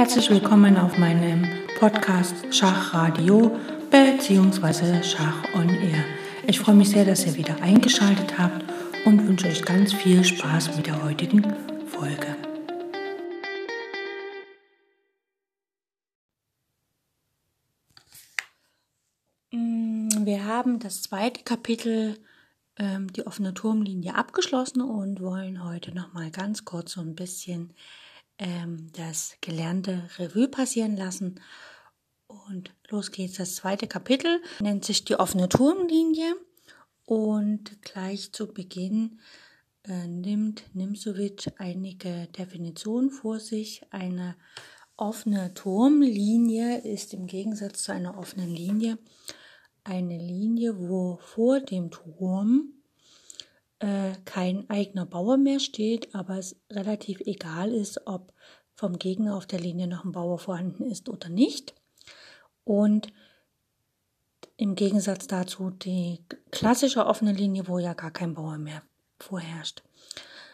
Herzlich willkommen auf meinem Podcast Schachradio bzw. Schach on Air. Ich freue mich sehr, dass ihr wieder eingeschaltet habt und wünsche euch ganz viel Spaß mit der heutigen Folge. Mm, wir haben das zweite Kapitel, ähm, die offene Turmlinie, abgeschlossen und wollen heute noch mal ganz kurz so ein bisschen ähm, das gelernte Revue passieren lassen. Und los geht's. Das zweite Kapitel nennt sich die offene Turmlinie. Und gleich zu Beginn äh, nimmt Nimsovic einige Definitionen vor sich. Eine offene Turmlinie ist im Gegensatz zu einer offenen Linie eine Linie, wo vor dem Turm äh, kein eigener Bauer mehr steht, aber es relativ egal ist, ob vom Gegner auf der Linie noch ein Bauer vorhanden ist oder nicht. Und im Gegensatz dazu die klassische offene Linie, wo ja gar kein Bauer mehr vorherrscht.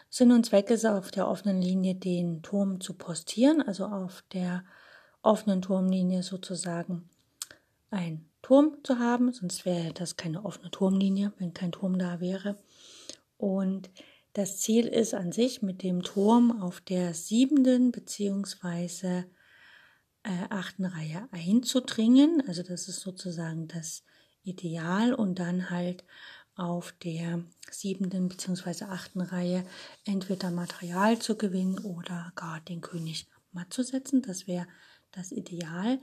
Sinn und Zweck ist auf der offenen Linie den Turm zu postieren, also auf der offenen Turmlinie sozusagen ein Turm zu haben, sonst wäre das keine offene Turmlinie, wenn kein Turm da wäre. Und das Ziel ist an sich, mit dem Turm auf der siebenden beziehungsweise äh, achten Reihe einzudringen. Also das ist sozusagen das Ideal und dann halt auf der siebenden beziehungsweise achten Reihe entweder Material zu gewinnen oder gar den König matt zu setzen. Das wäre das Ideal.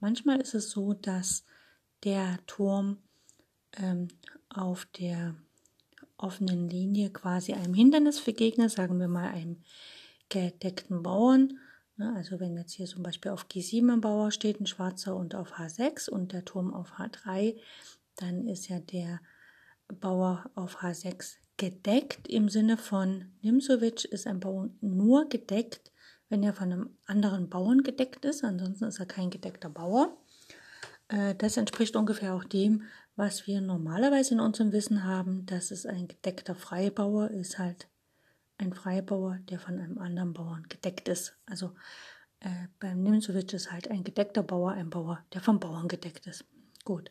Manchmal ist es so, dass der Turm ähm, auf der offenen Linie quasi einem Hindernis für Gegner, sagen wir mal einem gedeckten Bauern. Ne, also wenn jetzt hier zum Beispiel auf G7 ein Bauer steht, ein schwarzer und auf H6 und der Turm auf H3, dann ist ja der Bauer auf H6 gedeckt. Im Sinne von Nimsovic ist ein Bauer nur gedeckt, wenn er von einem anderen Bauern gedeckt ist. Ansonsten ist er kein gedeckter Bauer. Äh, das entspricht ungefähr auch dem, was wir normalerweise in unserem Wissen haben, dass es ein gedeckter Freibauer ist halt ein Freibauer, der von einem anderen Bauern gedeckt ist. Also äh, beim Nimzowitsch ist halt ein gedeckter Bauer ein Bauer, der vom Bauern gedeckt ist. Gut.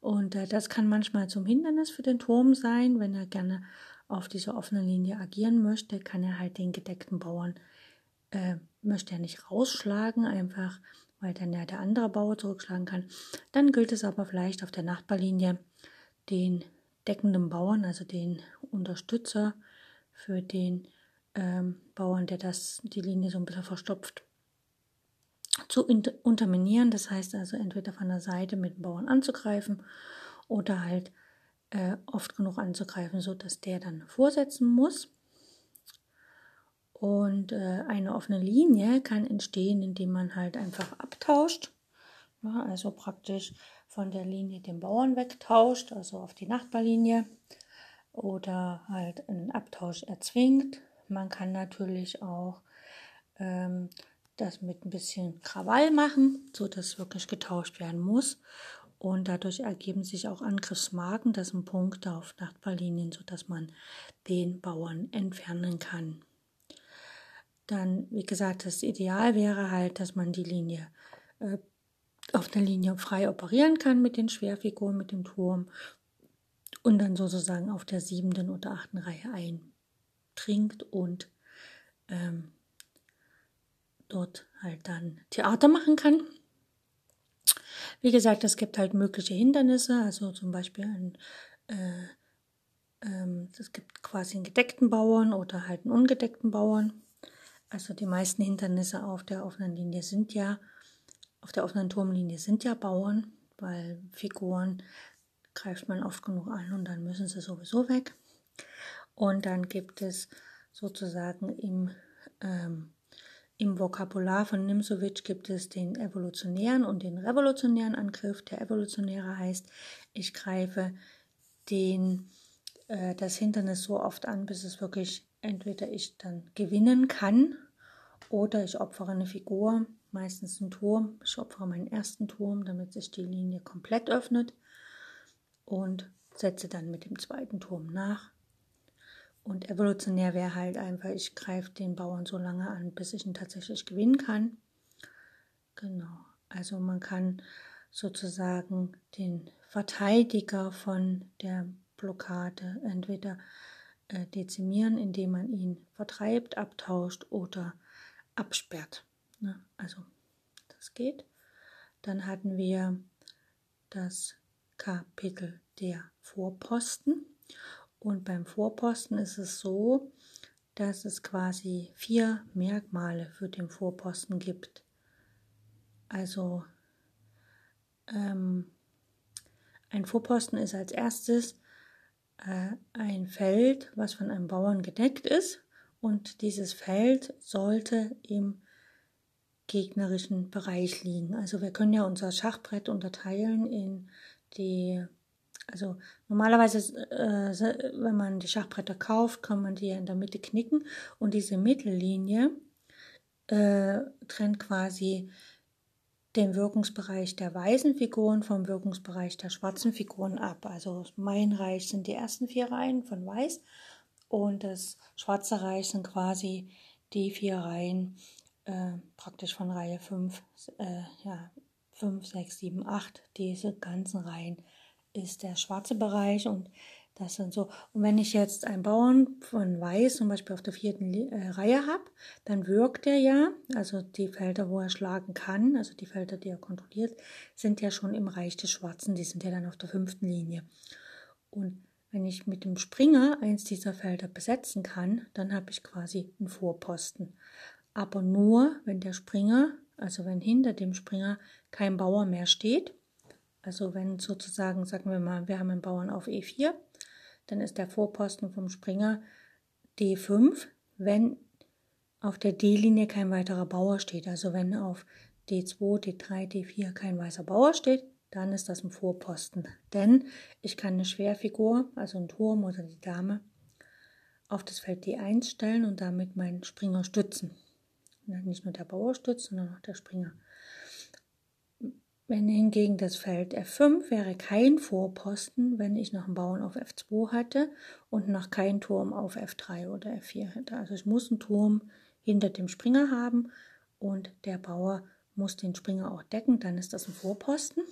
Und äh, das kann manchmal zum Hindernis für den Turm sein. Wenn er gerne auf dieser offenen Linie agieren möchte, kann er halt den gedeckten Bauern, äh, möchte er nicht rausschlagen, einfach weil dann ja der andere Bauer zurückschlagen kann. Dann gilt es aber vielleicht auf der Nachbarlinie den deckenden Bauern, also den Unterstützer für den ähm, Bauern, der das die Linie so ein bisschen verstopft, zu unterminieren. Das heißt also entweder von der Seite mit dem Bauern anzugreifen oder halt äh, oft genug anzugreifen, sodass der dann vorsetzen muss. Und äh, eine offene Linie kann entstehen, indem man halt einfach abtauscht. Also praktisch von der Linie den Bauern wegtauscht, also auf die Nachbarlinie. Oder halt einen Abtausch erzwingt. Man kann natürlich auch ähm, das mit ein bisschen Krawall machen, so dass wirklich getauscht werden muss. Und dadurch ergeben sich auch Angriffsmarken, das sind Punkte auf Nachbarlinien, sodass man den Bauern entfernen kann dann, wie gesagt, das Ideal wäre halt, dass man die Linie äh, auf der Linie frei operieren kann mit den Schwerfiguren, mit dem Turm und dann sozusagen auf der siebten oder achten Reihe eintrinkt und ähm, dort halt dann Theater machen kann. Wie gesagt, es gibt halt mögliche Hindernisse, also zum Beispiel ein, äh, ähm, es gibt quasi einen gedeckten Bauern oder halt einen ungedeckten Bauern. Also die meisten Hindernisse auf der offenen Linie sind ja, auf der offenen Turmlinie sind ja Bauern, weil Figuren greift man oft genug an und dann müssen sie sowieso weg. Und dann gibt es sozusagen im, ähm, im Vokabular von Nimsovic gibt es den evolutionären und den revolutionären Angriff. Der evolutionäre heißt, ich greife den, äh, das Hindernis so oft an, bis es wirklich entweder ich dann gewinnen kann oder ich opfere eine Figur, meistens einen Turm. Ich opfere meinen ersten Turm, damit sich die Linie komplett öffnet und setze dann mit dem zweiten Turm nach. Und evolutionär wäre halt einfach, ich greife den Bauern so lange an, bis ich ihn tatsächlich gewinnen kann. Genau. Also man kann sozusagen den Verteidiger von der Blockade entweder dezimieren, indem man ihn vertreibt, abtauscht oder absperrt. Ne? Also das geht. Dann hatten wir das Kapitel der Vorposten. Und beim Vorposten ist es so, dass es quasi vier Merkmale für den Vorposten gibt. Also ähm, ein Vorposten ist als erstes äh, ein Feld, was von einem Bauern gedeckt ist. Und dieses Feld sollte im gegnerischen Bereich liegen. Also wir können ja unser Schachbrett unterteilen in die, also normalerweise, äh, wenn man die Schachbretter kauft, kann man die ja in der Mitte knicken und diese Mittellinie äh, trennt quasi den Wirkungsbereich der weißen Figuren vom Wirkungsbereich der schwarzen Figuren ab. Also mein Reich sind die ersten vier Reihen von weiß und das schwarze Reich sind quasi die vier Reihen äh, praktisch von Reihe 5, äh, ja, 5, 6, 7, 8, diese ganzen Reihen ist der schwarze Bereich und das sind so. Und wenn ich jetzt einen Bauern von Weiß zum Beispiel auf der vierten äh, Reihe habe, dann wirkt er ja, also die Felder, wo er schlagen kann, also die Felder, die er kontrolliert, sind ja schon im Reich des Schwarzen, die sind ja dann auf der fünften Linie. Und wenn ich mit dem Springer eins dieser Felder besetzen kann, dann habe ich quasi einen Vorposten. Aber nur, wenn der Springer, also wenn hinter dem Springer kein Bauer mehr steht, also wenn sozusagen, sagen wir mal, wir haben einen Bauern auf E4 dann ist der Vorposten vom Springer D5, wenn auf der D-Linie kein weiterer Bauer steht. Also wenn auf D2, D3, D4 kein weißer Bauer steht, dann ist das ein Vorposten. Denn ich kann eine Schwerfigur, also einen Turm oder die Dame, auf das Feld D1 stellen und damit meinen Springer stützen. Nicht nur der Bauer stützt, sondern auch der Springer. Wenn hingegen das Feld F5 wäre kein Vorposten, wenn ich noch einen Bauern auf F2 hatte und noch keinen Turm auf F3 oder F4 hätte. Also ich muss einen Turm hinter dem Springer haben und der Bauer muss den Springer auch decken, dann ist das ein Vorposten.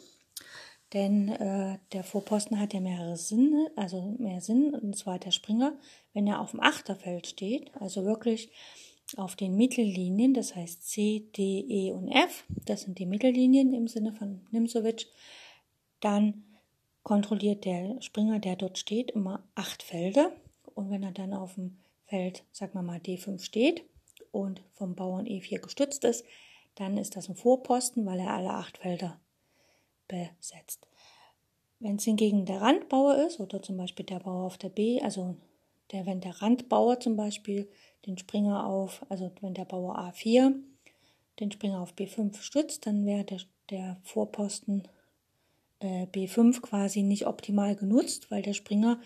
Denn äh, der Vorposten hat ja mehrere Sinne, also mehr Sinn, und zwar der Springer, wenn er auf dem Achterfeld steht, also wirklich auf den Mittellinien, das heißt C, D, E und F, das sind die Mittellinien im Sinne von Nimzowitsch, dann kontrolliert der Springer, der dort steht, immer acht Felder. Und wenn er dann auf dem Feld, sagen wir mal, D5 steht und vom Bauern E4 gestützt ist, dann ist das ein Vorposten, weil er alle acht Felder besetzt. Wenn es hingegen der Randbauer ist oder zum Beispiel der Bauer auf der B, also der, wenn der Randbauer zum Beispiel den Springer auf, also wenn der Bauer A4 den Springer auf B5 stützt, dann wäre der, der Vorposten äh, B5 quasi nicht optimal genutzt, weil der Springer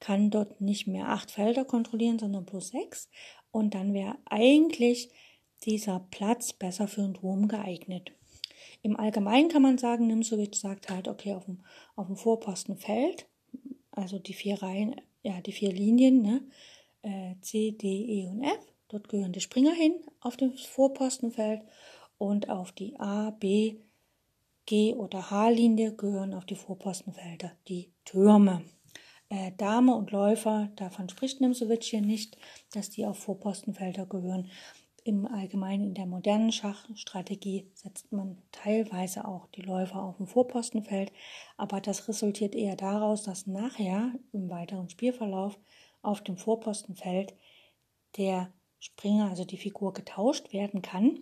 kann dort nicht mehr acht Felder kontrollieren, sondern bloß sechs. Und dann wäre eigentlich dieser Platz besser für einen Turm geeignet. Im Allgemeinen kann man sagen, Nimsowitsch sagt halt, okay, auf dem, auf dem Vorposten fällt, also die vier Reihen, ja, die vier Linien, ne, äh, C, D, E und F. Dort gehören die Springer hin auf dem Vorpostenfeld und auf die A, B, G oder H-Linie gehören auf die Vorpostenfelder die Türme. Äh, Dame und Läufer, davon spricht Nimsowitsch hier nicht, dass die auf Vorpostenfelder gehören. Im Allgemeinen in der modernen Schachstrategie setzt man teilweise auch die Läufer auf dem Vorpostenfeld, aber das resultiert eher daraus, dass nachher im weiteren Spielverlauf auf dem Vorpostenfeld der Springer, also die Figur, getauscht werden kann,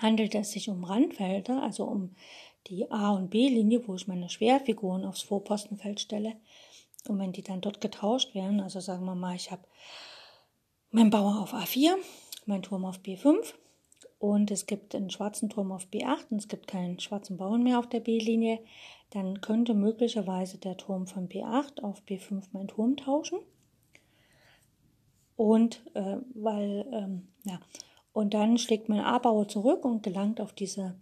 handelt es sich um Randfelder, also um die A- und B-Linie, wo ich meine Schwerfiguren aufs Vorpostenfeld stelle. Und wenn die dann dort getauscht werden, also sagen wir mal, ich habe meinen Bauer auf A4, mein Turm auf B5 und es gibt einen schwarzen Turm auf B8 und es gibt keinen schwarzen Bauern mehr auf der B-Linie, dann könnte möglicherweise der Turm von B8 auf B5 mein Turm tauschen. Und äh, weil, ähm, ja, und dann schlägt mein A-Bauer zurück und gelangt auf diese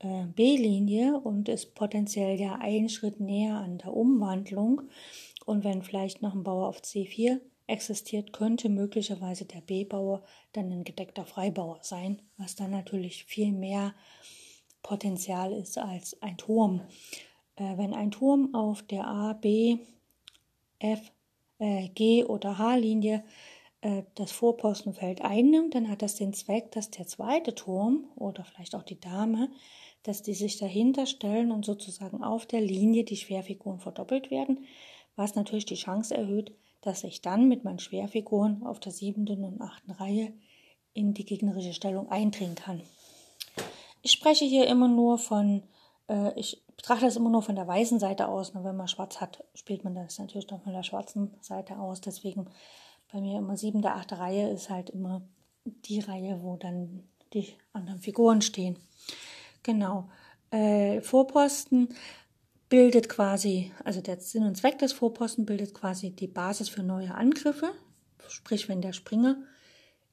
äh, B-Linie und ist potenziell ja einen Schritt näher an der Umwandlung. Und wenn vielleicht noch ein Bauer auf C4 existiert, könnte möglicherweise der B-Bauer dann ein gedeckter Freibauer sein, was dann natürlich viel mehr Potenzial ist als ein Turm. Äh, wenn ein Turm auf der A, B, F, äh, G oder H-Linie äh, das Vorpostenfeld einnimmt, dann hat das den Zweck, dass der zweite Turm oder vielleicht auch die Dame, dass die sich dahinter stellen und sozusagen auf der Linie die Schwerfiguren verdoppelt werden, was natürlich die Chance erhöht, dass ich dann mit meinen Schwerfiguren auf der siebten und achten Reihe in die gegnerische Stellung eindringen kann. Ich spreche hier immer nur von, äh, ich betrachte das immer nur von der weißen Seite aus. Und wenn man schwarz hat, spielt man das natürlich noch von der schwarzen Seite aus. Deswegen bei mir immer siebte, achte Reihe ist halt immer die Reihe, wo dann die anderen Figuren stehen. Genau. Äh, Vorposten bildet quasi, also der Sinn und Zweck des Vorposten bildet quasi die Basis für neue Angriffe. Sprich, wenn der Springer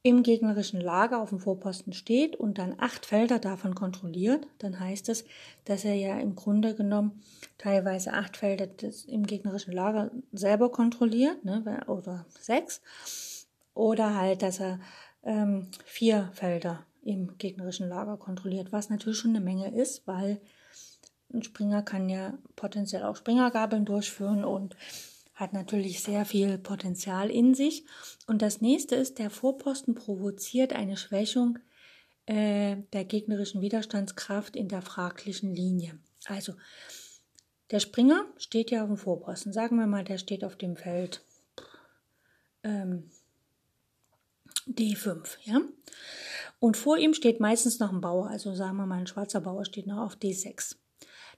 im gegnerischen Lager auf dem Vorposten steht und dann acht Felder davon kontrolliert, dann heißt es, dass er ja im Grunde genommen teilweise acht Felder des, im gegnerischen Lager selber kontrolliert, ne, oder sechs, oder halt, dass er ähm, vier Felder im gegnerischen Lager kontrolliert, was natürlich schon eine Menge ist, weil ein Springer kann ja potenziell auch Springergabeln durchführen und hat natürlich sehr viel Potenzial in sich. Und das nächste ist, der Vorposten provoziert eine Schwächung äh, der gegnerischen Widerstandskraft in der fraglichen Linie. Also der Springer steht ja auf dem Vorposten. Sagen wir mal, der steht auf dem Feld ähm, D5, ja. Und vor ihm steht meistens noch ein Bauer, also sagen wir mal, ein schwarzer Bauer steht noch auf D6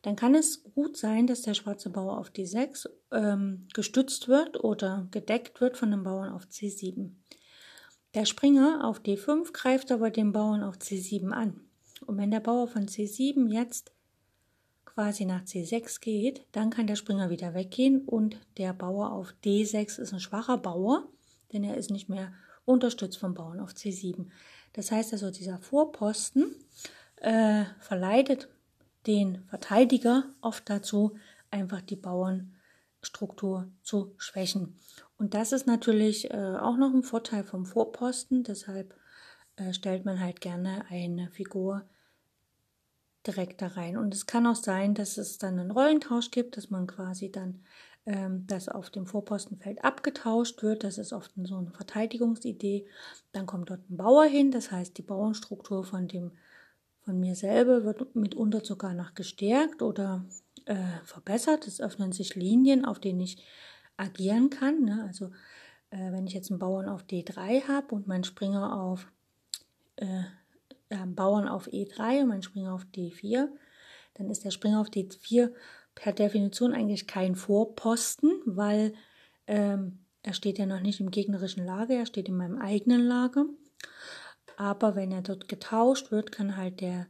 dann kann es gut sein, dass der schwarze Bauer auf D6 ähm, gestützt wird oder gedeckt wird von dem Bauern auf C7. Der Springer auf D5 greift aber den Bauern auf C7 an. Und wenn der Bauer von C7 jetzt quasi nach C6 geht, dann kann der Springer wieder weggehen und der Bauer auf D6 ist ein schwacher Bauer, denn er ist nicht mehr unterstützt vom Bauern auf C7. Das heißt also, dieser Vorposten äh, verleitet den Verteidiger oft dazu, einfach die Bauernstruktur zu schwächen. Und das ist natürlich äh, auch noch ein Vorteil vom Vorposten. Deshalb äh, stellt man halt gerne eine Figur direkt da rein. Und es kann auch sein, dass es dann einen Rollentausch gibt, dass man quasi dann ähm, das auf dem Vorpostenfeld abgetauscht wird. Das ist oft so eine Verteidigungsidee. Dann kommt dort ein Bauer hin, das heißt die Bauernstruktur von dem von mir selber wird mitunter sogar noch gestärkt oder äh, verbessert. Es öffnen sich Linien, auf denen ich agieren kann. Ne? Also äh, wenn ich jetzt einen Bauern auf D3 habe und meinen Springer auf äh, Bauern auf E3 und mein Springer auf D4, dann ist der Springer auf D4 per Definition eigentlich kein Vorposten, weil ähm, er steht ja noch nicht im gegnerischen Lager, er steht in meinem eigenen Lager. Aber wenn er dort getauscht wird, kann halt der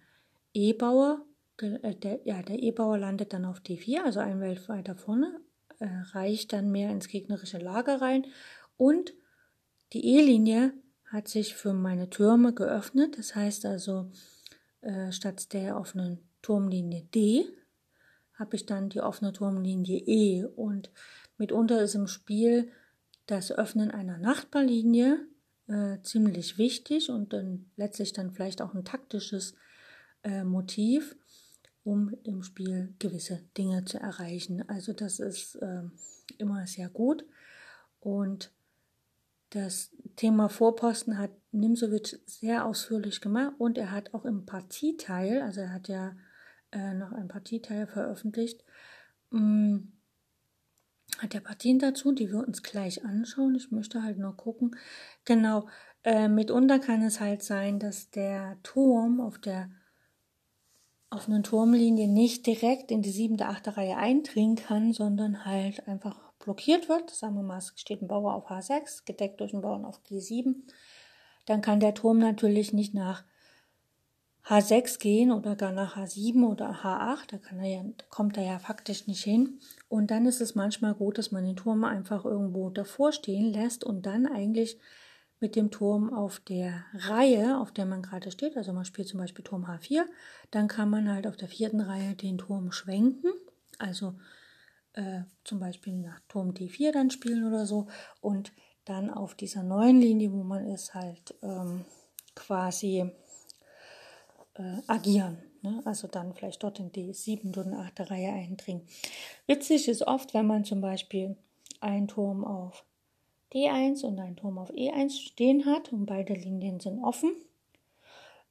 E-Bauer, äh, der, ja, der E-Bauer landet dann auf D4, also ein Welt weiter vorne, äh, reicht dann mehr ins gegnerische Lager rein und die E-Linie hat sich für meine Türme geöffnet. Das heißt also, äh, statt der offenen Turmlinie D habe ich dann die offene Turmlinie E und mitunter ist im Spiel das Öffnen einer Nachbarlinie äh, ziemlich wichtig und dann letztlich dann vielleicht auch ein taktisches äh, Motiv, um im Spiel gewisse Dinge zu erreichen. Also das ist äh, immer sehr gut. Und das Thema Vorposten hat Nimsowitsch sehr ausführlich gemacht und er hat auch im Partieteil, also er hat ja äh, noch ein Partieteil veröffentlicht, mh, hat er Partien dazu, die wir uns gleich anschauen. Ich möchte halt nur gucken. Genau, äh, mitunter kann es halt sein, dass der Turm auf der auf einer Turmlinie nicht direkt in die siebte, achte Reihe eindringen kann, sondern halt einfach blockiert wird. Sagen wir mal, es steht ein Bauer auf H6, gedeckt durch einen Bauern auf G7. Dann kann der Turm natürlich nicht nach H6 gehen oder gar nach H7 oder H8, da, kann er ja, kommt er ja faktisch nicht hin. Und dann ist es manchmal gut, dass man den Turm einfach irgendwo davor stehen lässt und dann eigentlich mit dem Turm auf der Reihe, auf der man gerade steht, also man spielt zum Beispiel Turm H4, dann kann man halt auf der vierten Reihe den Turm schwenken, also äh, zum Beispiel nach Turm D4 dann spielen oder so und dann auf dieser neuen Linie, wo man ist, halt ähm, quasi äh, agieren. Ne? Also dann vielleicht dort in die siebte und achte Reihe eindringen. Witzig ist oft, wenn man zum Beispiel einen Turm auf D1 und einen Turm auf E1 stehen hat und beide Linien sind offen,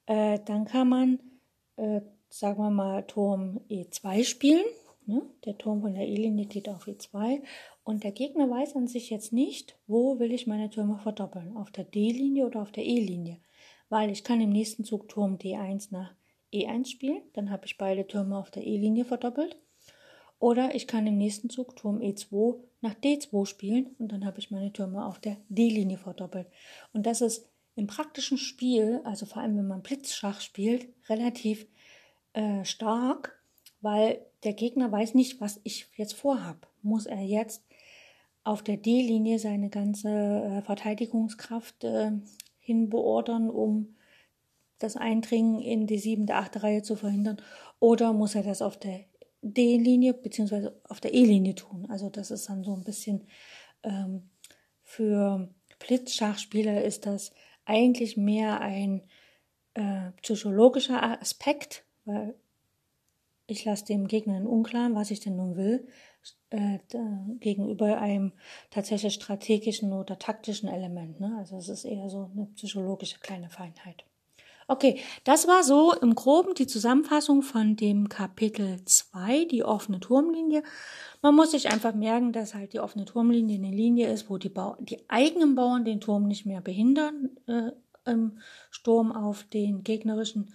äh, dann kann man, äh, sagen wir mal, Turm E2 spielen. Ne? Der Turm von der E-Linie geht auf E2 und der Gegner weiß an sich jetzt nicht, wo will ich meine Türme verdoppeln, auf der D-Linie oder auf der E-Linie. Weil ich kann im nächsten Zug Turm D1 nach E1 spielen, dann habe ich beide Türme auf der E-Linie verdoppelt. Oder ich kann im nächsten Zug Turm E2 nach D2 spielen und dann habe ich meine Türme auf der D-Linie verdoppelt. Und das ist im praktischen Spiel, also vor allem wenn man Blitzschach spielt, relativ äh, stark, weil der Gegner weiß nicht, was ich jetzt vorhab. Muss er jetzt auf der D-Linie seine ganze äh, Verteidigungskraft äh, hinbeordern, um das Eindringen in die siebte, achte Reihe zu verhindern? Oder muss er das auf der D-Linie bzw. auf der E-Linie tun? Also das ist dann so ein bisschen ähm, für Blitzschachspieler ist das eigentlich mehr ein äh, psychologischer Aspekt, weil ich lasse dem Gegner in Unklaren, was ich denn nun will, äh, gegenüber einem tatsächlich strategischen oder taktischen Element. Ne? Also es ist eher so eine psychologische kleine Feinheit. Okay, das war so im Groben die Zusammenfassung von dem Kapitel 2, die offene Turmlinie. Man muss sich einfach merken, dass halt die offene Turmlinie eine Linie ist, wo die, Bau die eigenen Bauern den Turm nicht mehr behindern äh, im Sturm auf den gegnerischen,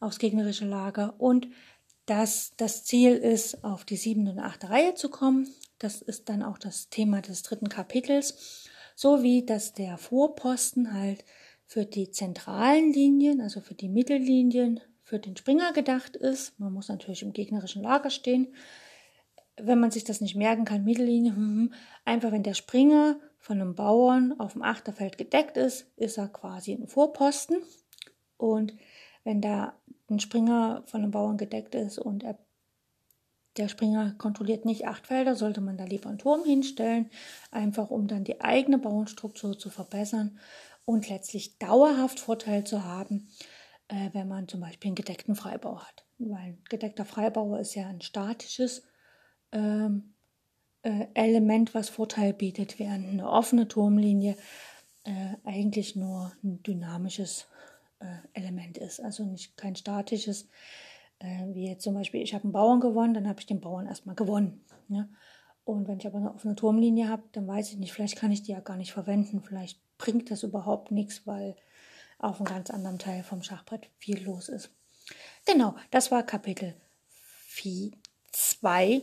aufs gegnerische Lager und dass das Ziel ist, auf die siebte und achte Reihe zu kommen. Das ist dann auch das Thema des dritten Kapitels, sowie dass der Vorposten halt für die zentralen Linien, also für die Mittellinien, für den Springer gedacht ist. Man muss natürlich im gegnerischen Lager stehen. Wenn man sich das nicht merken kann, Mittellinie, hm, hm, einfach wenn der Springer von einem Bauern auf dem Achterfeld gedeckt ist, ist er quasi ein Vorposten. Und wenn da ein Springer von einem Bauern gedeckt ist und er, der Springer kontrolliert nicht acht Felder, sollte man da lieber einen Turm hinstellen, einfach um dann die eigene Bauernstruktur zu verbessern und letztlich dauerhaft Vorteil zu haben, äh, wenn man zum Beispiel einen gedeckten Freibau hat. Weil ein gedeckter Freibau ist ja ein statisches ähm, äh, Element, was Vorteil bietet, während eine offene Turmlinie äh, eigentlich nur ein dynamisches Element ist, also nicht kein statisches. Äh, wie jetzt zum Beispiel, ich habe einen Bauern gewonnen, dann habe ich den Bauern erstmal gewonnen. Ja? Und wenn ich aber eine offene Turmlinie habe, dann weiß ich nicht, vielleicht kann ich die ja gar nicht verwenden, vielleicht bringt das überhaupt nichts, weil auf einem ganz anderen Teil vom Schachbrett viel los ist. Genau, das war Kapitel 4, 2,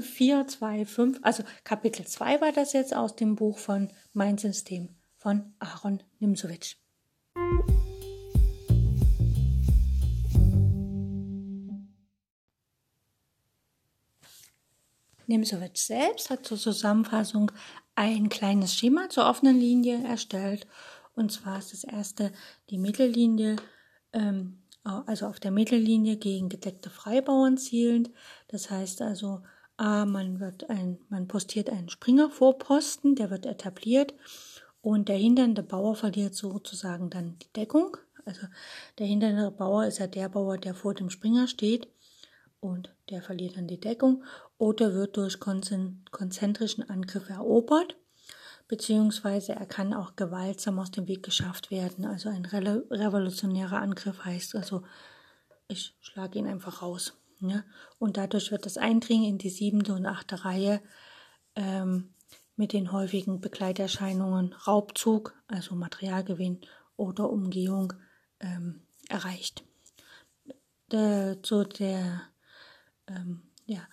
4, 2, 5. Also Kapitel 2 war das jetzt aus dem Buch von Mein System von Aaron Nimsowitsch. Nimsowitsch selbst hat zur Zusammenfassung ein kleines Schema zur offenen Linie erstellt. Und zwar ist das erste die Mittellinie, ähm, also auf der Mittellinie gegen gedeckte Freibauern zielend. Das heißt also, A, man, wird ein, man postiert einen Springer vor Posten, der wird etabliert und der hindernde Bauer verliert sozusagen dann die Deckung. Also der hindernde Bauer ist ja der Bauer, der vor dem Springer steht und der verliert dann die Deckung oder wird durch konzentrischen Angriff erobert, beziehungsweise er kann auch gewaltsam aus dem Weg geschafft werden. Also ein revolutionärer Angriff heißt also, ich schlage ihn einfach raus. Ja? Und dadurch wird das Eindringen in die siebte und achte Reihe ähm, mit den häufigen Begleiterscheinungen Raubzug, also Materialgewinn oder Umgehung ähm, erreicht. Der, zu der ähm, ja,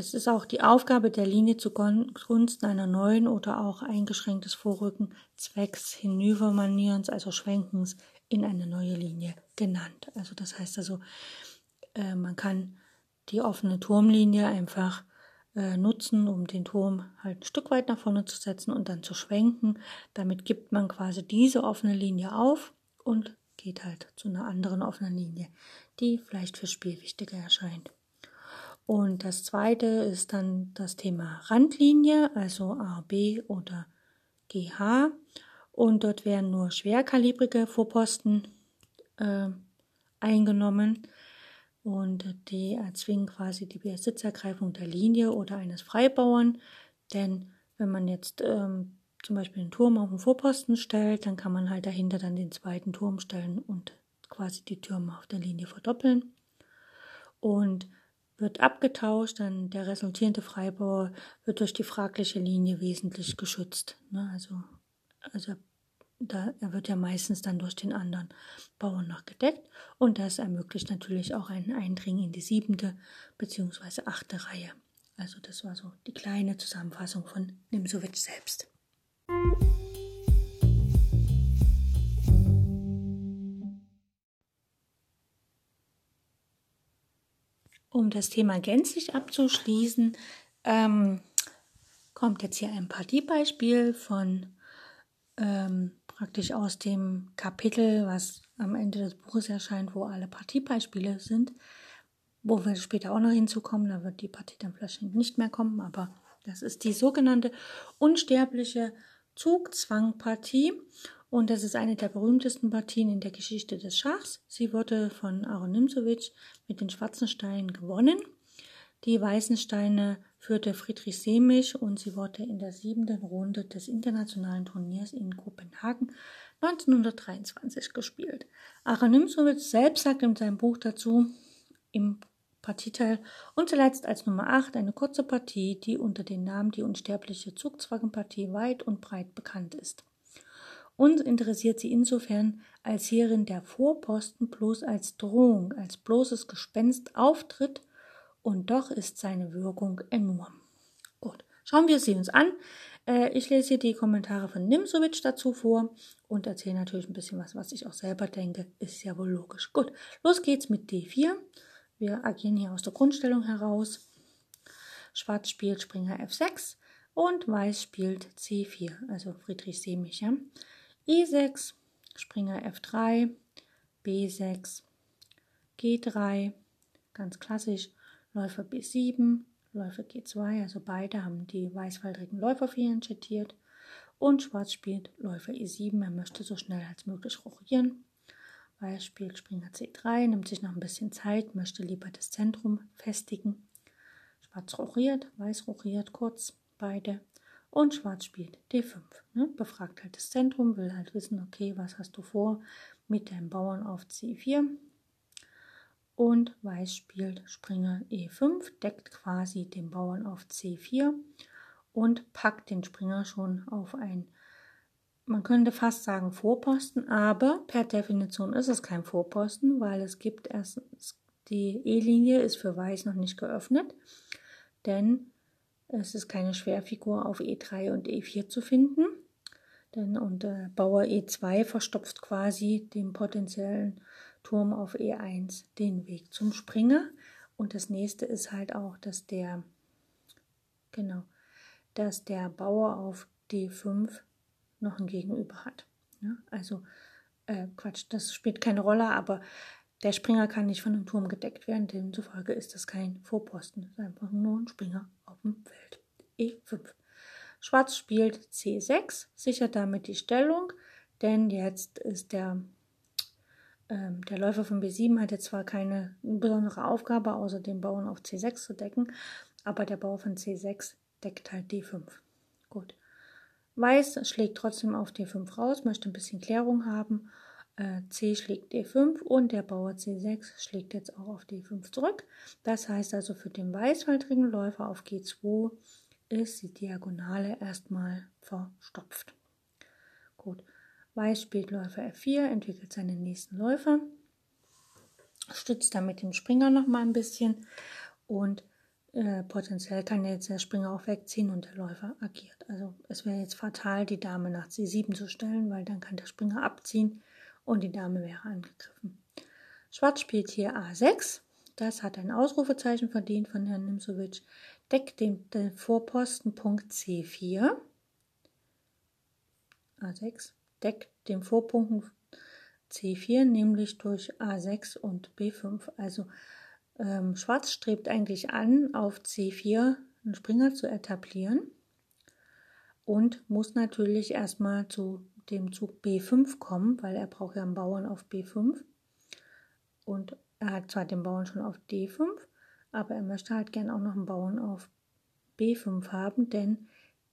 es ist auch die Aufgabe der Linie zugunsten einer neuen oder auch eingeschränktes Vorrücken zwecks Hinübermanierens, also Schwenkens, in eine neue Linie genannt. Also das heißt also, äh, man kann die offene Turmlinie einfach äh, nutzen, um den Turm halt ein Stück weit nach vorne zu setzen und dann zu schwenken. Damit gibt man quasi diese offene Linie auf und geht halt zu einer anderen offenen Linie, die vielleicht fürs Spiel wichtiger erscheint. Und das zweite ist dann das Thema Randlinie, also A, B oder GH und dort werden nur schwerkalibrige Vorposten äh, eingenommen. Und die erzwingen quasi die Besitzergreifung der Linie oder eines Freibauern, denn wenn man jetzt ähm, zum Beispiel einen Turm auf den Vorposten stellt, dann kann man halt dahinter dann den zweiten Turm stellen und quasi die Türme auf der Linie verdoppeln. Und wird abgetauscht, dann der resultierende Freibauer wird durch die fragliche Linie wesentlich geschützt. Ne? Also, also da, er wird ja meistens dann durch den anderen Bauern noch gedeckt und das ermöglicht natürlich auch ein Eindringen in die siebente bzw. achte Reihe. Also das war so die kleine Zusammenfassung von Nimsowitsch selbst. Um das Thema gänzlich abzuschließen, ähm, kommt jetzt hier ein Partiebeispiel von ähm, praktisch aus dem Kapitel, was am Ende des Buches erscheint, wo alle Partiebeispiele sind, wo wir später auch noch hinzukommen. Da wird die Partie dann vielleicht nicht mehr kommen, aber das ist die sogenannte unsterbliche Zugzwangpartie. Und das ist eine der berühmtesten Partien in der Geschichte des Schachs. Sie wurde von Aron Nimzowitsch mit den schwarzen Steinen gewonnen. Die weißen Steine führte Friedrich Semich und sie wurde in der siebten Runde des internationalen Turniers in Kopenhagen 1923 gespielt. Aron Nimzowitsch selbst sagt in seinem Buch dazu, im Partieteil und zuletzt als Nummer 8 eine kurze Partie, die unter dem Namen die unsterbliche Zugzwangenpartie weit und breit bekannt ist. Uns interessiert sie insofern, als hierin der Vorposten bloß als Drohung, als bloßes Gespenst auftritt und doch ist seine Wirkung enorm. Gut, schauen wir sie uns an. Äh, ich lese hier die Kommentare von Nimsowitsch dazu vor und erzähle natürlich ein bisschen was, was ich auch selber denke. Ist ja wohl logisch. Gut, los geht's mit D4. Wir agieren hier aus der Grundstellung heraus. Schwarz spielt Springer F6 und Weiß spielt C4, also Friedrich Semich. Ja? E6, Springer F3, B6, G3, ganz klassisch, Läufer B7, Läufer G2, also beide haben die weißfaltrigen Läuferfehlen chattiert und Schwarz spielt Läufer E7, er möchte so schnell als möglich rochieren. Weiß spielt Springer C3, nimmt sich noch ein bisschen Zeit, möchte lieber das Zentrum festigen. Schwarz rochiert, Weiß rochiert kurz, beide und Schwarz spielt D5. Ne? Befragt halt das Zentrum, will halt wissen, okay, was hast du vor mit deinem Bauern auf C4. Und Weiß spielt Springer E5, deckt quasi den Bauern auf C4 und packt den Springer schon auf ein, man könnte fast sagen Vorposten, aber per Definition ist es kein Vorposten, weil es gibt erstens, die E-Linie ist für Weiß noch nicht geöffnet, denn es ist keine Schwerfigur auf E3 und E4 zu finden. Denn und äh, Bauer E2 verstopft quasi dem potenziellen Turm auf E1 den Weg zum Springer. Und das nächste ist halt auch, dass der, genau, dass der Bauer auf D5 noch ein Gegenüber hat. Ja, also, äh, Quatsch, das spielt keine Rolle, aber der Springer kann nicht von einem Turm gedeckt werden, demzufolge ist das kein Vorposten, es ist einfach nur ein Springer auf dem Feld. E5. Schwarz spielt C6, sichert damit die Stellung, denn jetzt ist der, ähm, der Läufer von B7 hat jetzt zwar keine besondere Aufgabe, außer den Bauern auf C6 zu decken, aber der Bauer von C6 deckt halt D5. Gut. Weiß schlägt trotzdem auf D5 raus, möchte ein bisschen Klärung haben äh, C schlägt D5 und der Bauer C6 schlägt jetzt auch auf D5 zurück. Das heißt also für den weißfaltrigen Läufer auf G2 ist die Diagonale erstmal verstopft. Gut, Weiß spielt Läufer F4, entwickelt seinen nächsten Läufer, stützt damit den Springer noch mal ein bisschen und äh, potenziell kann jetzt der Springer auch wegziehen und der Läufer agiert. Also es wäre jetzt fatal, die Dame nach C7 zu stellen, weil dann kann der Springer abziehen und die Dame wäre angegriffen. Schwarz spielt hier A6. Das hat ein Ausrufezeichen verdient von Herrn Nimsowitsch. Deckt den, den Vorpostenpunkt C4. A6 deckt den Vorpunkt C4, nämlich durch A6 und B5. Also ähm, Schwarz strebt eigentlich an, auf C4 einen Springer zu etablieren. und muss natürlich erstmal zu dem Zug B5 kommen, weil er braucht ja einen Bauern auf B5 und er hat zwar den Bauern schon auf D5, aber er möchte halt gern auch noch einen Bauern auf B5 haben, denn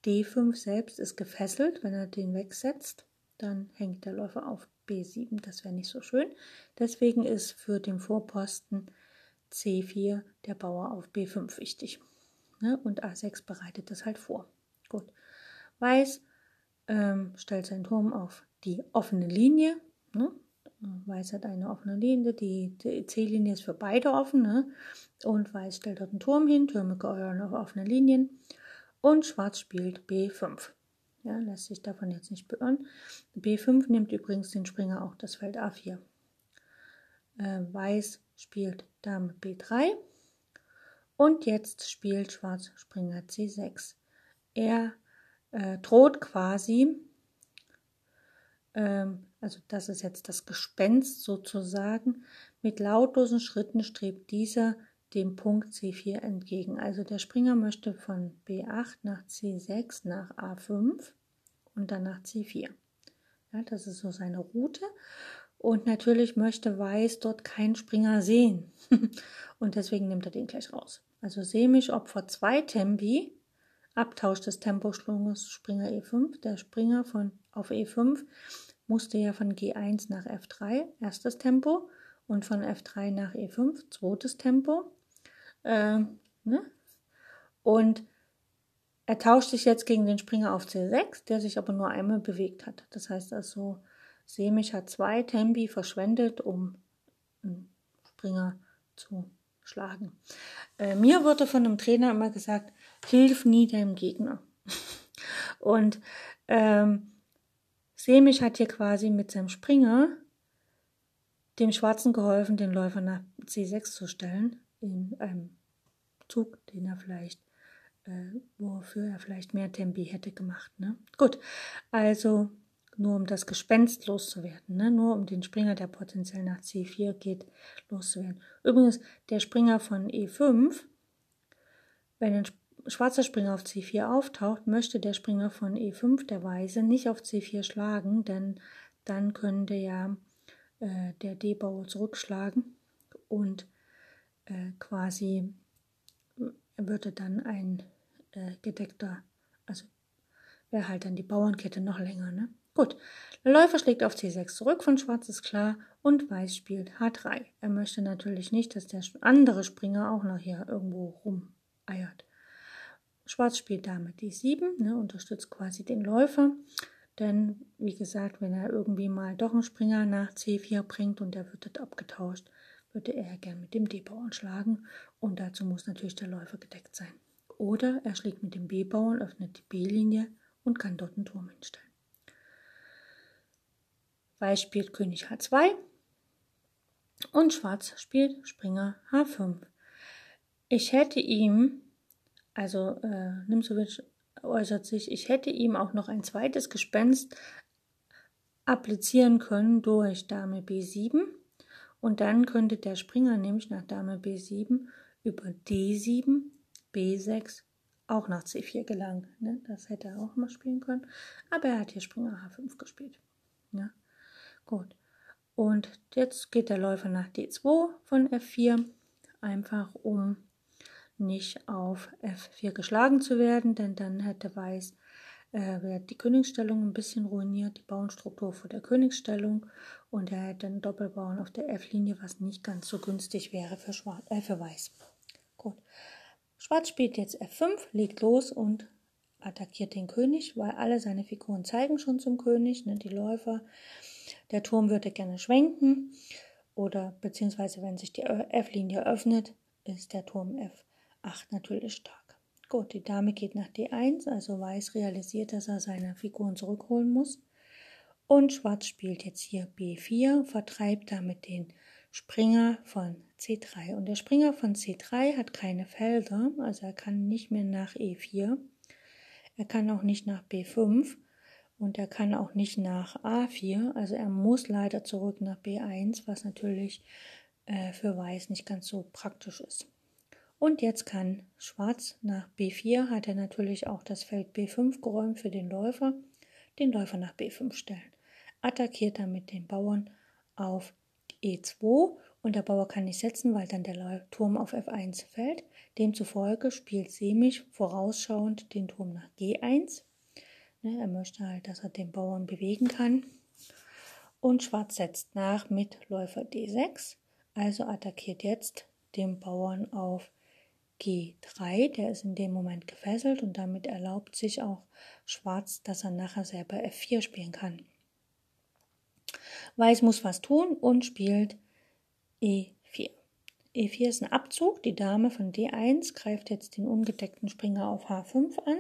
D5 selbst ist gefesselt. Wenn er den wegsetzt, dann hängt der Läufer auf B7. Das wäre nicht so schön. Deswegen ist für den Vorposten C4 der Bauer auf B5 wichtig. Ne? Und A6 bereitet das halt vor. Gut. Weiß ähm, stellt seinen Turm auf die offene Linie. Ne? Weiß hat eine offene Linie, die, C-Linie ist für beide offen. Ne? Und Weiß stellt dort einen Turm hin, Türme gehören auf offene Linien. Und Schwarz spielt B5. Ja, lässt sich davon jetzt nicht beirren. B5 nimmt übrigens den Springer auch das Feld A4. Äh, Weiß spielt Dame B3. Und jetzt spielt Schwarz Springer C6. Er äh, droht quasi, ähm, also das ist jetzt das Gespenst sozusagen, mit lautlosen Schritten strebt dieser dem Punkt C4 entgegen. Also der Springer möchte von B8 nach C6 nach A5 und dann nach C4. Ja, das ist so seine Route. Und natürlich möchte Weiß dort keinen Springer sehen. und deswegen nimmt er den gleich raus. Also Semisch opfert zwei Tempi, Abtausch des Temposchwunges Springer E5. Der Springer von auf E5 musste ja von G1 nach F3, erstes Tempo, und von F3 nach E5, zweites Tempo. Äh, ne? Und er tauscht sich jetzt gegen den Springer auf C6, der sich aber nur einmal bewegt hat. Das heißt also, Semich hat zwei Tempi verschwendet, um einen Springer zu schlagen. Äh, mir wurde von einem Trainer immer gesagt, hilf nie deinem Gegner. Und ähm, Semich hat hier quasi mit seinem Springer dem Schwarzen geholfen, den Läufer nach C6 zu stellen, in einem Zug, den er vielleicht, äh, wofür er vielleicht mehr Tempi hätte gemacht. Ne? Gut, also nur um das Gespenst loszuwerden, ne? nur um den Springer, der potenziell nach C4 geht, loszuwerden. Übrigens, der Springer von E5, wenn ein schwarzer Springer auf C4 auftaucht, möchte der Springer von E5, der Weiße, nicht auf C4 schlagen, denn dann könnte ja äh, der D-Bauer zurückschlagen und äh, quasi würde dann ein äh, gedeckter, also wäre halt dann die Bauernkette noch länger. Ne? Gut, der Läufer schlägt auf C6 zurück, von Schwarz ist klar und Weiß spielt H3. Er möchte natürlich nicht, dass der andere Springer auch noch hier irgendwo rumeiert. Schwarz spielt Dame D7, ne, unterstützt quasi den Läufer. Denn, wie gesagt, wenn er irgendwie mal doch einen Springer nach C4 bringt und der wird dort abgetauscht, würde er gern mit dem D-Bauern schlagen und dazu muss natürlich der Läufer gedeckt sein. Oder er schlägt mit dem B-Bauern, öffnet die B-Linie und kann dort einen Turm hinstellen. Weiß spielt König H2 und Schwarz spielt Springer H5. Ich hätte ihm, also äh, Nimzowitsch äußert sich, ich hätte ihm auch noch ein zweites Gespenst applizieren können durch Dame B7 und dann könnte der Springer nämlich nach Dame B7 über D7, B6 auch nach C4 gelangen. Ne? Das hätte er auch mal spielen können. Aber er hat hier Springer H5 gespielt. Ja? Gut. Und jetzt geht der Läufer nach D2 von F4, einfach um nicht auf F4 geschlagen zu werden, denn dann hätte Weiß äh, die Königsstellung ein bisschen ruiniert, die Bauernstruktur vor der Königsstellung und er hätte einen Doppelbauern auf der F-Linie, was nicht ganz so günstig wäre für, Schwarz, äh, für Weiß. Gut. Schwarz spielt jetzt F5, legt los und attackiert den König, weil alle seine Figuren zeigen schon zum König, ne, die Läufer. Der Turm würde gerne schwenken oder beziehungsweise wenn sich die F-Linie öffnet, ist der Turm F8 natürlich stark. Gut, die Dame geht nach D1, also Weiß realisiert, dass er seine Figuren zurückholen muss. Und Schwarz spielt jetzt hier B4, vertreibt damit den Springer von C3. Und der Springer von C3 hat keine Felder, also er kann nicht mehr nach E4. Er kann auch nicht nach B5 und er kann auch nicht nach A4. Also er muss leider zurück nach B1, was natürlich äh, für Weiß nicht ganz so praktisch ist. Und jetzt kann Schwarz nach B4, hat er natürlich auch das Feld B5 geräumt für den Läufer, den Läufer nach B5 stellen. Attackiert damit den Bauern auf E2 und der Bauer kann nicht setzen, weil dann der Turm auf F1 fällt. Demzufolge spielt Semich vorausschauend den Turm nach G1. Ne, er möchte halt, dass er den Bauern bewegen kann. Und Schwarz setzt nach mit Läufer D6, also attackiert jetzt den Bauern auf G3, der ist in dem Moment gefesselt und damit erlaubt sich auch Schwarz, dass er nachher selber F4 spielen kann. Weiß muss was tun und spielt E4. E4 ist ein Abzug. Die Dame von D1 greift jetzt den ungedeckten Springer auf H5 an.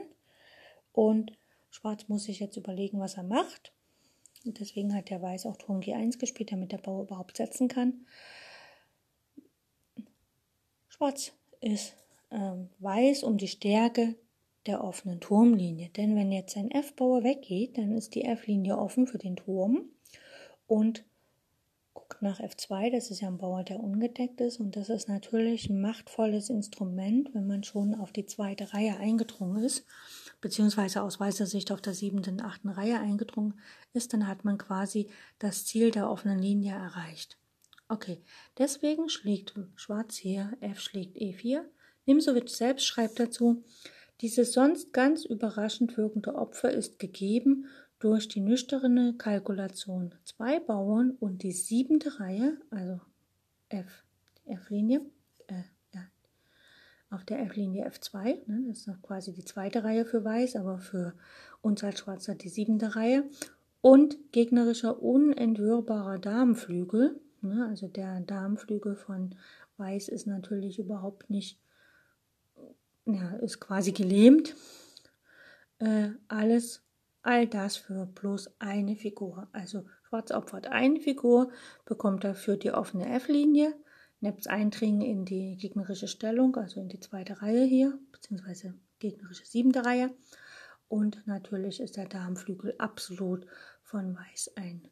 Und Schwarz muss sich jetzt überlegen, was er macht. Und deswegen hat der Weiß auch Turm G1 gespielt, damit der Bauer überhaupt setzen kann. Schwarz ist ähm, Weiß um die Stärke der offenen Turmlinie. Denn wenn jetzt ein F-Bauer weggeht, dann ist die F-Linie offen für den Turm und guckt nach F2, das ist ja ein Bauer, der ungedeckt ist und das ist natürlich ein machtvolles Instrument, wenn man schon auf die zweite Reihe eingedrungen ist, beziehungsweise aus weißer Sicht auf der siebten, achten Reihe eingedrungen ist, dann hat man quasi das Ziel der offenen Linie erreicht. Okay, deswegen schlägt Schwarz hier, F schlägt E4. Nimsowitsch selbst schreibt dazu, dieses sonst ganz überraschend wirkende Opfer ist gegeben durch die nüchterne Kalkulation zwei Bauern und die siebente Reihe, also F, F-Linie, äh, ja, auf der F-Linie F2, ne, das ist quasi die zweite Reihe für Weiß, aber für uns als Schwarzer die siebente Reihe, und gegnerischer unentwirrbarer Damenflügel, ne, also der Damenflügel von Weiß ist natürlich überhaupt nicht, ja, ist quasi gelähmt, äh, alles All das für bloß eine Figur. Also Schwarz opfert eine Figur, bekommt dafür die offene F-Linie, nebst Eindringen in die gegnerische Stellung, also in die zweite Reihe hier, beziehungsweise gegnerische siebte Reihe. Und natürlich ist der Darmflügel absolut von Weiß ein,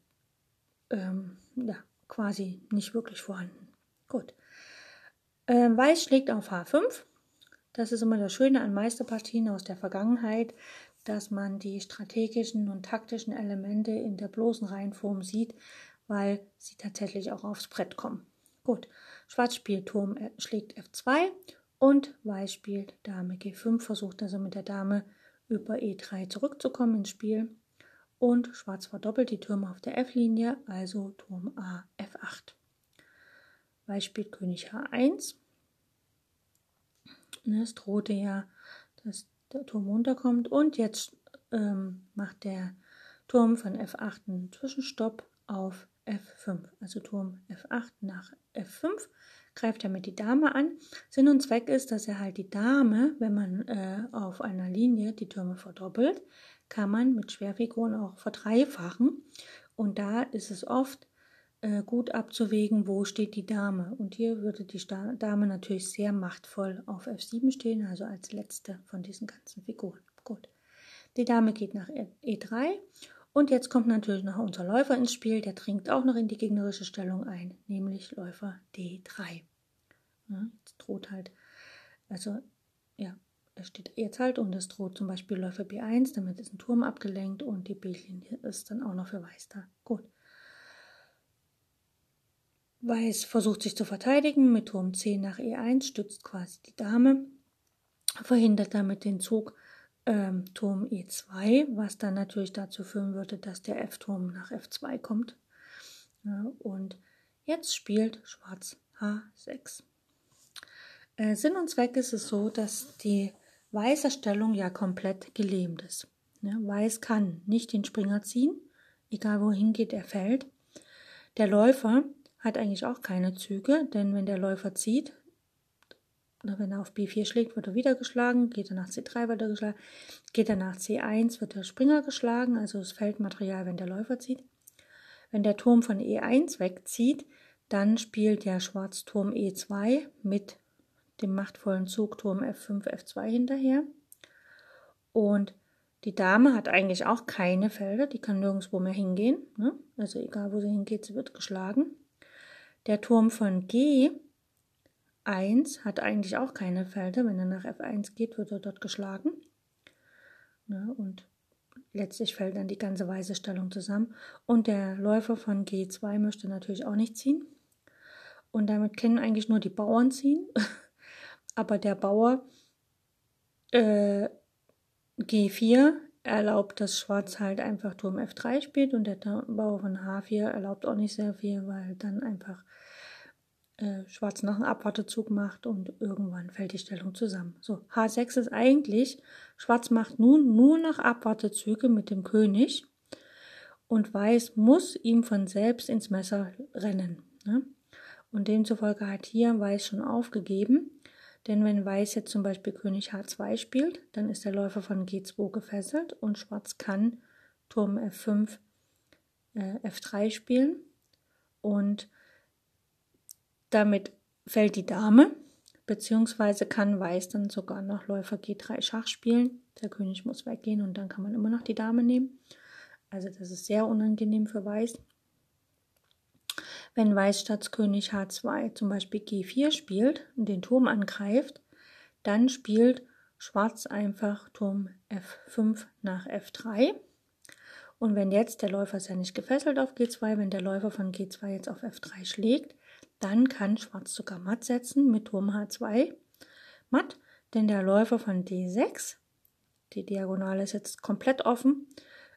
ähm, ja, quasi nicht wirklich vorhanden. Gut. Ähm, Weiß schlägt auf H5. Das ist immer das Schöne an Meisterpartien aus der Vergangenheit, dass man die strategischen und taktischen Elemente in der bloßen Reihenform sieht, weil sie tatsächlich auch aufs Brett kommen. Gut, Schwarz spielt Turm äh, schlägt F2 und Weiß spielt Dame G5, versucht also mit der Dame über E3 zurückzukommen ins Spiel. Und Schwarz verdoppelt die Türme auf der F-Linie, also Turm A F8. Weiß spielt König H1. Es drohte ja, dass der Turm runterkommt. Und jetzt ähm, macht der Turm von F8 einen Zwischenstopp auf F5. Also Turm F8 nach F5 greift er mit die Dame an. Sinn und Zweck ist, dass er halt die Dame, wenn man äh, auf einer Linie die Türme verdoppelt, kann man mit Schwerfiguren auch verdreifachen. Und da ist es oft äh, gut abzuwägen, wo steht die Dame. Und hier würde die Dame natürlich sehr machtvoll auf F7 stehen, also als letzte von diesen ganzen Figuren. Gut. Die Dame geht nach E3 und jetzt kommt natürlich noch unser Läufer ins Spiel, der dringt auch noch in die gegnerische Stellung ein, nämlich Läufer D3. Ja, jetzt droht halt, also ja, es steht jetzt halt und es droht zum Beispiel Läufer B1, damit ist ein Turm abgelenkt und die B-Linie ist dann auch noch für Weiß da. Gut. Weiß versucht sich zu verteidigen mit Turm 10 nach E1, stützt quasi die Dame, verhindert damit den Zug ähm, Turm E2, was dann natürlich dazu führen würde, dass der F-Turm nach F2 kommt. Ja, und jetzt spielt Schwarz H6. Äh, Sinn und Zweck ist es so, dass die weiße Stellung ja komplett gelähmt ist. Ja, Weiß kann nicht den Springer ziehen, egal wohin geht, er fällt. Der Läufer hat eigentlich auch keine Züge, denn wenn der Läufer zieht, oder wenn er auf B4 schlägt, wird er wieder geschlagen, geht er nach C3, wird er geschlagen, geht er nach C1, wird der Springer geschlagen, also das Feldmaterial, wenn der Läufer zieht. Wenn der Turm von E1 wegzieht, dann spielt der Schwarzturm E2 mit dem machtvollen Zug Turm F5, F2 hinterher. Und die Dame hat eigentlich auch keine Felder, die kann nirgendwo mehr hingehen. Ne? Also egal wo sie hingeht, sie wird geschlagen. Der Turm von G F1 hat eigentlich auch keine Felder. Wenn er nach F1 geht, wird er dort geschlagen. Ne, und letztlich fällt dann die ganze weiße Stellung zusammen. Und der Läufer von G2 möchte natürlich auch nicht ziehen. Und damit können eigentlich nur die Bauern ziehen. Aber der Bauer äh, G4 erlaubt, dass Schwarz halt einfach Turm F3 spielt und der Bauer von H4 erlaubt auch nicht sehr viel, weil dann einfach äh, Schwarz noch einen Abwartezug macht und irgendwann fällt die Stellung zusammen. So, H6 ist eigentlich, Schwarz macht nun nur noch Abwartezüge mit dem König und Weiß muss ihm von selbst ins Messer rennen. Ne? Und demzufolge hat hier Weiß schon aufgegeben. Denn wenn Weiß jetzt zum Beispiel König H2 spielt, dann ist der Läufer von G2 gefesselt und Schwarz kann Turm F5, äh, F3 spielen. Und damit fällt die Dame, beziehungsweise kann Weiß dann sogar noch Läufer G3 Schach spielen. Der König muss weggehen und dann kann man immer noch die Dame nehmen. Also das ist sehr unangenehm für Weiß. Wenn Weiß statt König H2 zum Beispiel G4 spielt und den Turm angreift, dann spielt Schwarz einfach Turm F5 nach F3. Und wenn jetzt der Läufer ist ja nicht gefesselt auf G2, wenn der Läufer von G2 jetzt auf F3 schlägt, dann kann Schwarz sogar matt setzen mit Turm H2 matt, denn der Läufer von D6, die Diagonale ist jetzt komplett offen,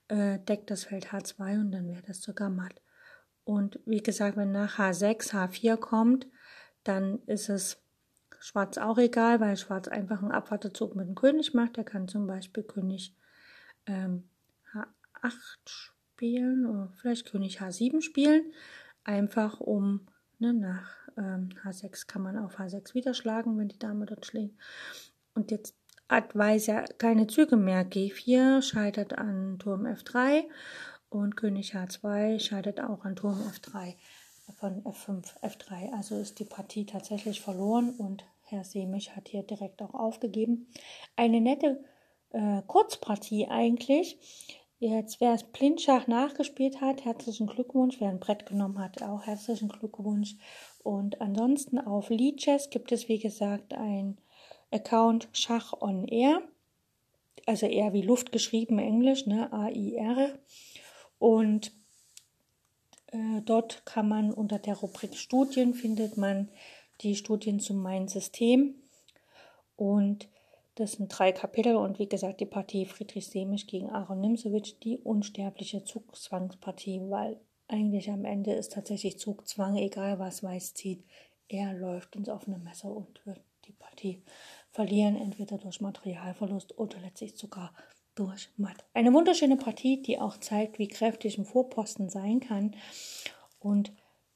äh, deckt das Feld H2 und dann wäre das sogar matt. Und wie gesagt, wenn nach H6 H4 kommt, dann ist es Schwarz auch egal, weil Schwarz einfach einen Abwartezug mit dem König macht. Er kann zum Beispiel König ähm, H8 spielen oder vielleicht König H7 spielen, einfach um ne, nach ähm, H6 kann man auf H6 wieder schlagen, wenn die Dame dort schlägt. Und jetzt hat Weiß ja keine Züge mehr. G4 scheitert an Turm F3 und König H2 scheidet auch an Turm F3 von F5, F3. Also ist die Partie tatsächlich verloren und Herr Semich hat hier direkt auch aufgegeben. Eine nette äh, Kurzpartie eigentlich. Jetzt, wer es Blindschach nachgespielt hat, herzlichen Glückwunsch. Wer ein Brett genommen hat, auch herzlichen Glückwunsch. Und ansonsten auf Leadchess gibt es, wie gesagt, ein Account Schach on Air. Also eher wie Luft geschrieben, Englisch, ne? A-I-R. Und äh, dort kann man unter der Rubrik Studien findet man die Studien zu meinem System. Und das sind drei Kapitel und wie gesagt die Partie Friedrich Semisch gegen Aaron Nimsewitsch, die unsterbliche Zugzwangspartie, weil eigentlich am Ende ist tatsächlich Zugzwang, egal was Weiß zieht. Er läuft ins offene Messer und wird die Partie verlieren, entweder durch Materialverlust oder letztlich sogar durch Matt. Eine wunderschöne Partie, die auch zeigt, wie kräftig ein Vorposten sein kann. Und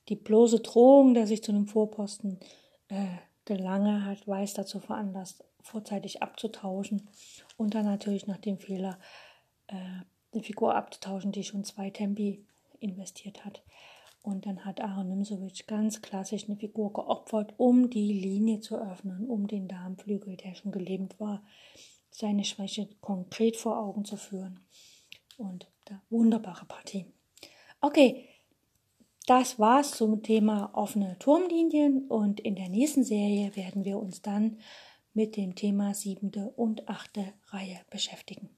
die bloße Drohung, dass ich zu einem Vorposten äh, gelange, hat Weiß dazu veranlasst, vorzeitig abzutauschen. Und dann natürlich nach dem Fehler, äh, eine Figur abzutauschen, die schon zwei Tempi investiert hat. Und dann hat Aaron Nimsovic ganz klassisch eine Figur geopfert, um die Linie zu öffnen, um den Darmflügel, der schon gelähmt war, seine Schwäche konkret vor Augen zu führen. Und da wunderbare Partie. Okay, das war's zum Thema offene Turmlinien und in der nächsten Serie werden wir uns dann mit dem Thema siebente und achte Reihe beschäftigen.